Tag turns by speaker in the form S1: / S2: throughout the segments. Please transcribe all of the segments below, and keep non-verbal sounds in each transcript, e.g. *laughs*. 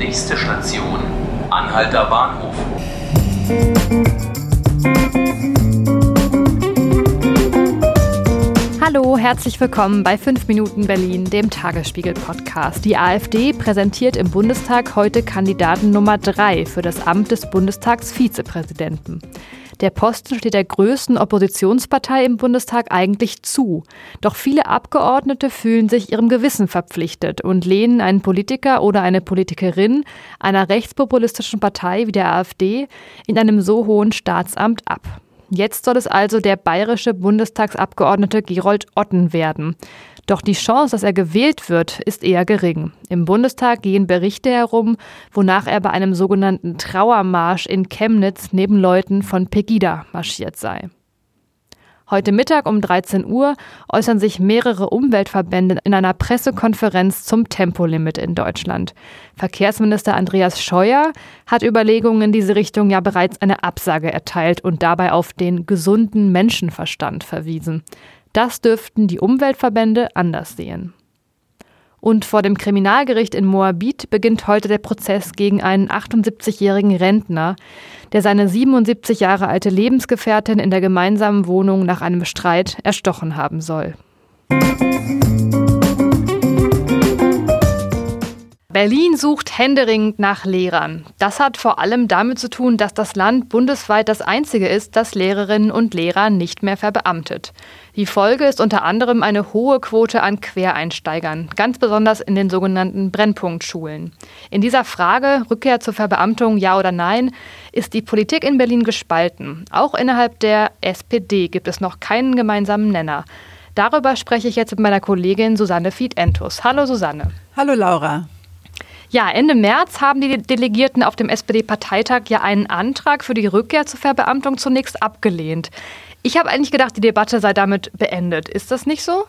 S1: Nächste Station, Anhalter Bahnhof.
S2: Hallo, herzlich willkommen bei 5 Minuten Berlin, dem Tagesspiegel-Podcast. Die AfD präsentiert im Bundestag heute Kandidaten Nummer 3 für das Amt des Bundestagsvizepräsidenten. Der Posten steht der größten Oppositionspartei im Bundestag eigentlich zu. Doch viele Abgeordnete fühlen sich ihrem Gewissen verpflichtet und lehnen einen Politiker oder eine Politikerin einer rechtspopulistischen Partei wie der AfD in einem so hohen Staatsamt ab. Jetzt soll es also der bayerische Bundestagsabgeordnete Gerold Otten werden. Doch die Chance, dass er gewählt wird, ist eher gering. Im Bundestag gehen Berichte herum, wonach er bei einem sogenannten Trauermarsch in Chemnitz neben Leuten von Pegida marschiert sei. Heute Mittag um 13 Uhr äußern sich mehrere Umweltverbände in einer Pressekonferenz zum Tempolimit in Deutschland. Verkehrsminister Andreas Scheuer hat Überlegungen in diese Richtung ja bereits eine Absage erteilt und dabei auf den gesunden Menschenverstand verwiesen. Das dürften die Umweltverbände anders sehen. Und vor dem Kriminalgericht in Moabit beginnt heute der Prozess gegen einen 78-jährigen Rentner, der seine 77 Jahre alte Lebensgefährtin in der gemeinsamen Wohnung nach einem Streit erstochen haben soll. Berlin sucht händeringend nach Lehrern. Das hat vor allem damit zu tun, dass das Land bundesweit das einzige ist, das Lehrerinnen und Lehrer nicht mehr verbeamtet. Die Folge ist unter anderem eine hohe Quote an Quereinsteigern, ganz besonders in den sogenannten Brennpunktschulen. In dieser Frage, Rückkehr zur Verbeamtung ja oder nein, ist die Politik in Berlin gespalten. Auch innerhalb der SPD gibt es noch keinen gemeinsamen Nenner. Darüber spreche ich jetzt mit meiner Kollegin Susanne Fied-Entus. Hallo Susanne.
S3: Hallo Laura.
S2: Ja, Ende März haben die Delegierten auf dem SPD-Parteitag ja einen Antrag für die Rückkehr zur Verbeamtung zunächst abgelehnt. Ich habe eigentlich gedacht, die Debatte sei damit beendet. Ist das nicht so?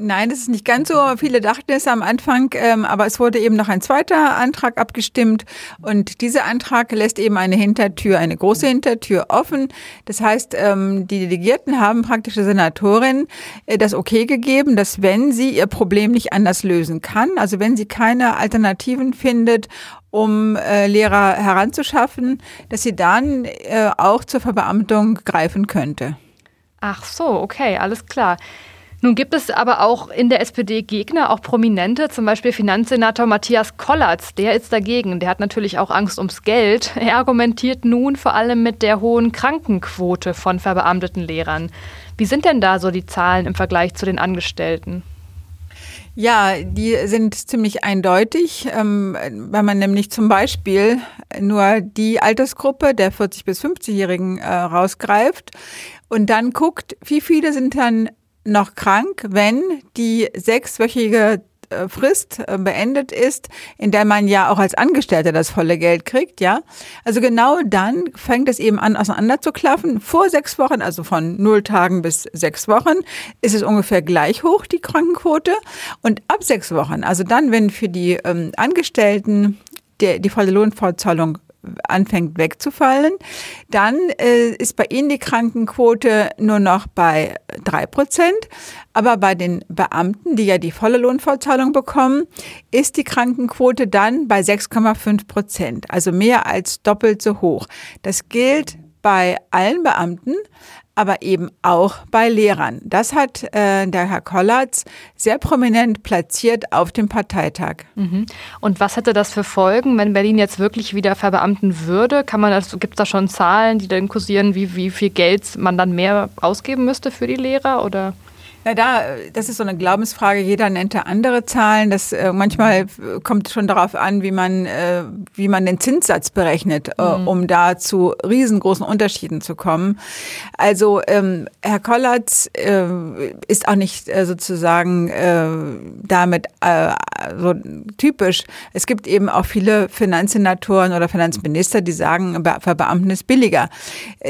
S3: Nein, das ist nicht ganz so. Viele dachten es am Anfang, ähm, aber es wurde eben noch ein zweiter Antrag abgestimmt und dieser Antrag lässt eben eine Hintertür, eine große Hintertür offen. Das heißt, ähm, die Delegierten haben praktisch der Senatorin äh, das Okay gegeben, dass wenn sie ihr Problem nicht anders lösen kann, also wenn sie keine Alternativen findet um äh, Lehrer heranzuschaffen, dass sie dann äh, auch zur Verbeamtung greifen könnte.
S2: Ach so, okay, alles klar. Nun gibt es aber auch in der SPD Gegner, auch Prominente, zum Beispiel Finanzsenator Matthias Kollatz, der ist dagegen. Der hat natürlich auch Angst ums Geld. *laughs* Er argumentiert nun vor allem mit der hohen Krankenquote von verbeamteten Lehrern. Wie sind denn da so die Zahlen im Vergleich zu den Angestellten?
S3: Ja, die sind ziemlich eindeutig, ähm, weil man nämlich zum Beispiel nur die Altersgruppe der 40- bis 50-Jährigen äh, rausgreift und dann guckt, wie viele sind dann noch krank, wenn die sechswöchige äh, Frist äh, beendet ist, in der man ja auch als Angestellter das volle Geld kriegt, ja. Also genau dann fängt es eben an, auseinanderzuklaffen. Vor sechs Wochen, also von null Tagen bis sechs Wochen, ist es ungefähr gleich hoch, die Krankenquote. Und ab sechs Wochen, also dann, wenn für die ähm, Angestellten der, die volle Lohnfortzahlung anfängt wegzufallen, dann äh, ist bei Ihnen die Krankenquote nur noch bei drei Prozent. Aber bei den Beamten, die ja die volle Lohnfortzahlung bekommen, ist die Krankenquote dann bei 6,5 Prozent, also mehr als doppelt so hoch. Das gilt bei allen Beamten, aber eben auch bei Lehrern. Das hat äh, der Herr Kollatz sehr prominent platziert auf dem Parteitag.
S2: Mhm. Und was hätte das für Folgen, wenn Berlin jetzt wirklich wieder verbeamten würde? Kann man das, gibt es da schon Zahlen, die dann kursieren, wie, wie viel Geld man dann mehr ausgeben müsste für die Lehrer? Oder?
S3: Na da, das ist so eine Glaubensfrage. Jeder nennt da andere Zahlen. Das äh, manchmal kommt schon darauf an, wie man, äh, wie man den Zinssatz berechnet, äh, mhm. um da zu riesengroßen Unterschieden zu kommen. Also ähm, Herr Kollatz äh, ist auch nicht äh, sozusagen äh, damit äh, so typisch. Es gibt eben auch viele Finanzsenatoren oder Finanzminister, die sagen, Verbeamten ist billiger.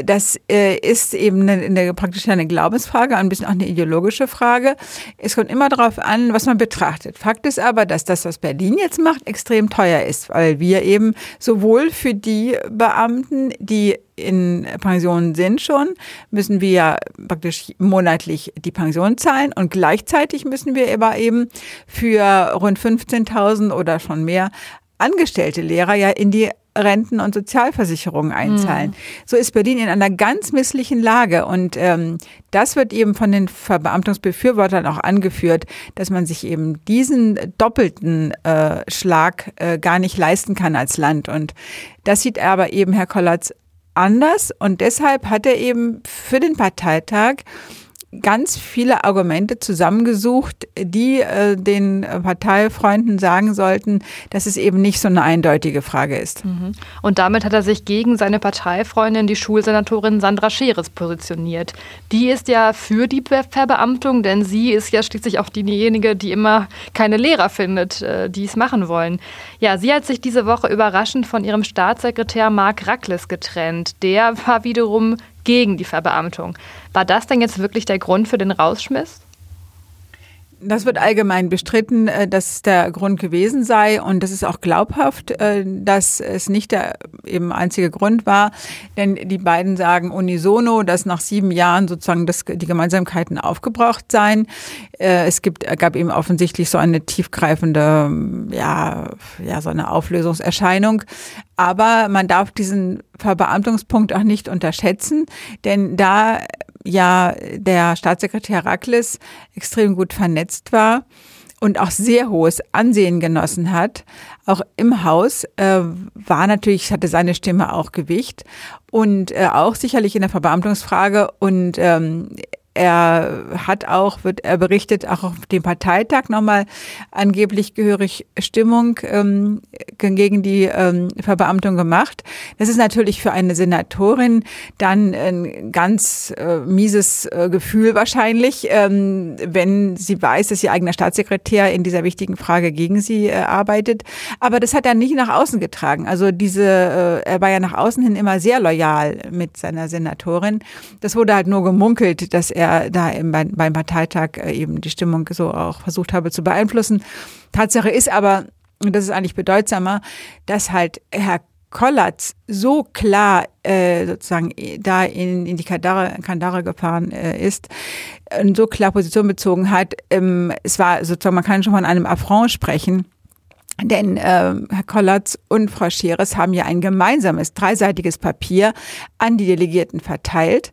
S3: Das äh, ist eben eine, eine, praktisch eine Glaubensfrage, ein bisschen auch eine ideologische Frage. Es kommt immer darauf an, was man betrachtet. Fakt ist aber, dass das, was Berlin jetzt macht, extrem teuer ist, weil wir eben sowohl für die Beamten, die in Pension sind schon, müssen wir ja praktisch monatlich die Pension zahlen und gleichzeitig müssen wir aber eben für rund 15.000 oder schon mehr angestellte Lehrer ja in die Renten- und Sozialversicherungen einzahlen. Mhm. So ist Berlin in einer ganz misslichen Lage. Und ähm, das wird eben von den Verbeamtungsbefürwortern auch angeführt, dass man sich eben diesen doppelten äh, Schlag äh, gar nicht leisten kann als Land. Und das sieht aber eben Herr Kollatz anders. Und deshalb hat er eben für den Parteitag ganz viele Argumente zusammengesucht, die äh, den Parteifreunden sagen sollten, dass es eben nicht so eine eindeutige Frage ist. Mhm.
S2: Und damit hat er sich gegen seine Parteifreundin, die Schulsenatorin Sandra Scheres, positioniert. Die ist ja für die Verbeamtung, denn sie ist ja schließlich auch diejenige, die immer keine Lehrer findet, äh, die es machen wollen. Ja, sie hat sich diese Woche überraschend von ihrem Staatssekretär Mark Rackles getrennt. Der war wiederum gegen die Verbeamtung. War das denn jetzt wirklich der Grund für den Rausschmiss?
S3: Das wird allgemein bestritten, äh, dass es der Grund gewesen sei und das ist auch glaubhaft, äh, dass es nicht der eben einzige Grund war, denn die beiden sagen unisono, dass nach sieben Jahren sozusagen das, die Gemeinsamkeiten aufgebraucht seien. Äh, es gibt, gab eben offensichtlich so eine tiefgreifende, ja, ja, so eine Auflösungserscheinung. Aber man darf diesen Verbeamtungspunkt auch nicht unterschätzen, denn da ja der Staatssekretär Rackles extrem gut vernetzt war und auch sehr hohes Ansehen genossen hat, auch im Haus, äh, war natürlich, hatte seine Stimme auch Gewicht und äh, auch sicherlich in der Verbeamtungsfrage. Und ähm, er hat auch, wird er berichtet, auch auf dem Parteitag nochmal angeblich gehörig Stimmung ähm, gegen die ähm, Verbeamtung gemacht. Das ist natürlich für eine Senatorin dann ein ganz äh, mieses äh, Gefühl wahrscheinlich, ähm, wenn sie weiß, dass ihr eigener Staatssekretär in dieser wichtigen Frage gegen sie äh, arbeitet. Aber das hat er nicht nach außen getragen. Also diese, äh, er war ja nach außen hin immer sehr loyal mit seiner Senatorin. Das wurde halt nur gemunkelt, dass er da im, beim Parteitag äh, eben die Stimmung so auch versucht habe zu beeinflussen. Tatsache ist aber, und das ist eigentlich bedeutsamer, dass halt Herr Kollatz so klar äh, sozusagen da in, in die Kandare, Kandare gefahren äh, ist und so klar Position bezogen hat. Ähm, es war sozusagen, man kann schon von einem Affront sprechen denn äh, Herr Kollatz und Frau Scheres haben ja ein gemeinsames dreiseitiges Papier an die Delegierten verteilt.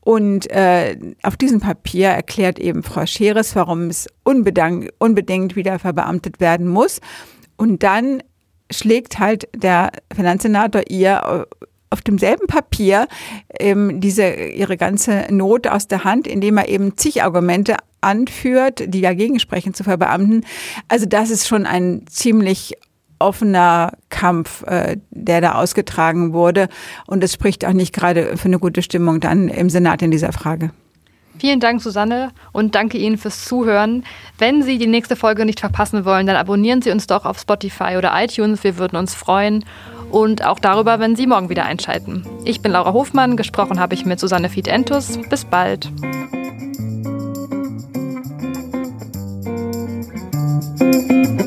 S3: Und äh, auf diesem Papier erklärt eben Frau Scheres, warum es unbedingt wieder verbeamtet werden muss. Und dann schlägt halt der Finanzsenator ihr auf demselben Papier ähm, diese ihre ganze Not aus der Hand, indem er eben zig Argumente anführt, die dagegen sprechen, zu verbeamten. Also das ist schon ein ziemlich offener Kampf, äh, der da ausgetragen wurde. Und es spricht auch nicht gerade für eine gute Stimmung dann im Senat in dieser Frage.
S2: Vielen Dank, Susanne, und danke Ihnen fürs Zuhören. Wenn Sie die nächste Folge nicht verpassen wollen, dann abonnieren Sie uns doch auf Spotify oder iTunes. Wir würden uns freuen. Und auch darüber, wenn Sie morgen wieder einschalten. Ich bin Laura Hofmann, gesprochen habe ich mit Susanne Fied-Entus. Bis bald. Música